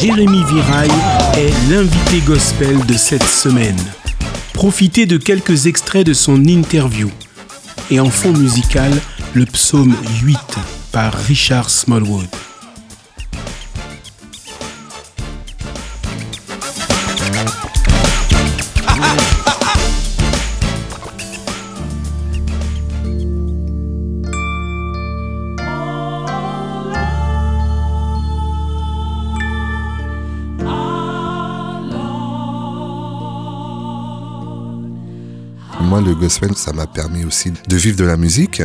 Jérémy Viraille est l'invité gospel de cette semaine. Profitez de quelques extraits de son interview. Et en fond musical, le psaume 8 par Richard Smallwood. Moi, le gospel, ça m'a permis aussi de vivre de la musique.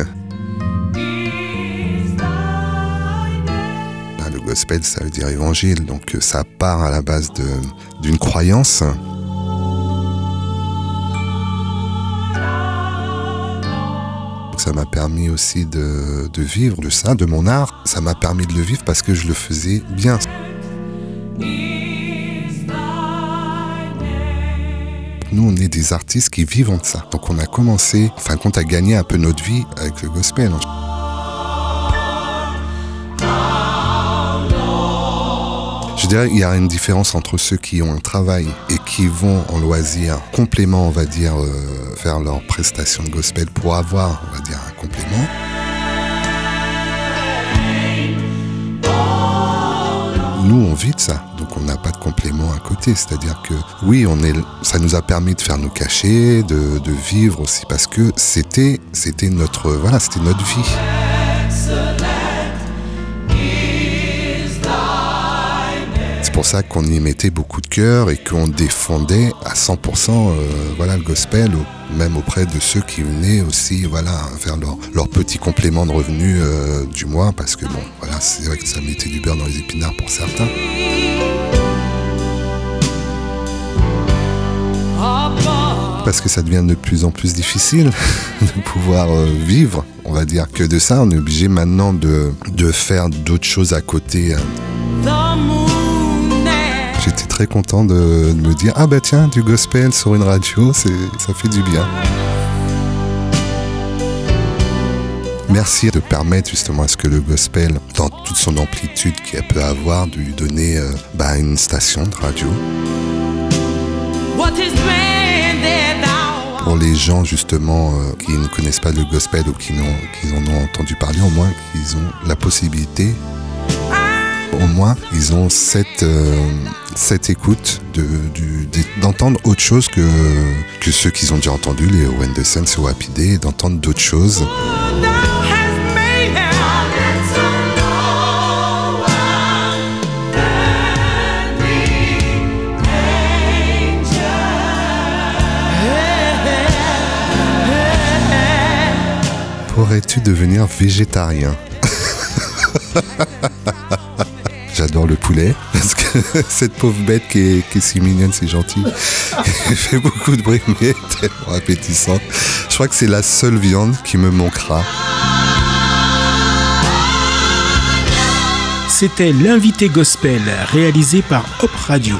Le gospel, ça veut dire évangile, donc euh, ça part à la base d'une croyance. Ça m'a permis aussi de, de vivre de ça, de mon art. Ça m'a permis de le vivre parce que je le faisais bien. On est des artistes qui vivent de ça. Donc on a commencé, en fin de compte, à gagner un peu notre vie avec le gospel. Je dirais qu'il y a une différence entre ceux qui ont un travail et qui vont en loisir, complément, on va dire, euh, faire leur prestation de gospel pour avoir, on va dire, un complément. C'est-à-dire que oui, on est, ça nous a permis de faire nos cachets, de, vivre aussi, parce que c'était, c'était notre, voilà, c'était notre vie. C'est pour ça qu'on y mettait beaucoup de cœur et qu'on défendait à 100% euh, voilà, le gospel, même auprès de ceux qui venaient aussi voilà, faire leur, leur petit complément de revenus euh, du mois, parce que bon, voilà, c'est vrai que ça mettait du beurre dans les épinards pour certains. Parce que ça devient de plus en plus difficile de pouvoir euh, vivre, on va dire que de ça. On est obligé maintenant de, de faire d'autres choses à côté. hein. J'étais très content de, me dire ah bah tiens du gospel sur une radio, ça fait du bien. Merci de permettre justement à ce que le gospel, dans toute son amplitude qu'il peut avoir, de lui donner euh, bah, une station de radio. Les gens justement euh, qui ne connaissent pas le gospel ou qui, n'ont- qui en ont entendu parler, au moins qu'ils ont la possibilité, au moins ils ont cette, euh, cette écoute de- d'entendre autre chose que, que ceux qu'ils ont déjà entendus, les When ou Happy d'entendre d'autres choses. Pourrais-tu devenir végétarien J'adore le poulet, parce que cette pauvre bête qui est, qui est si mignonne, c'est gentil. Elle fait beaucoup de bruit, mais tellement appétissante. Je crois que c'est la seule viande qui me manquera. C'était l'invité gospel réalisé par Hop Radio.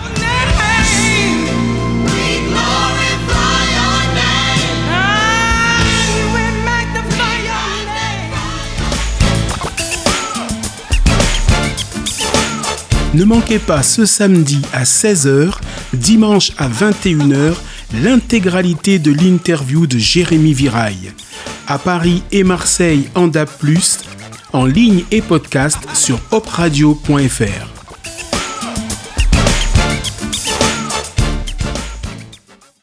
Ne manquez pas ce samedi à 16h, dimanche à 21h, l'intégralité de l'interview de Jérémy Viraille. À Paris et Marseille en DAB+, en ligne et podcast sur hopradio.fr.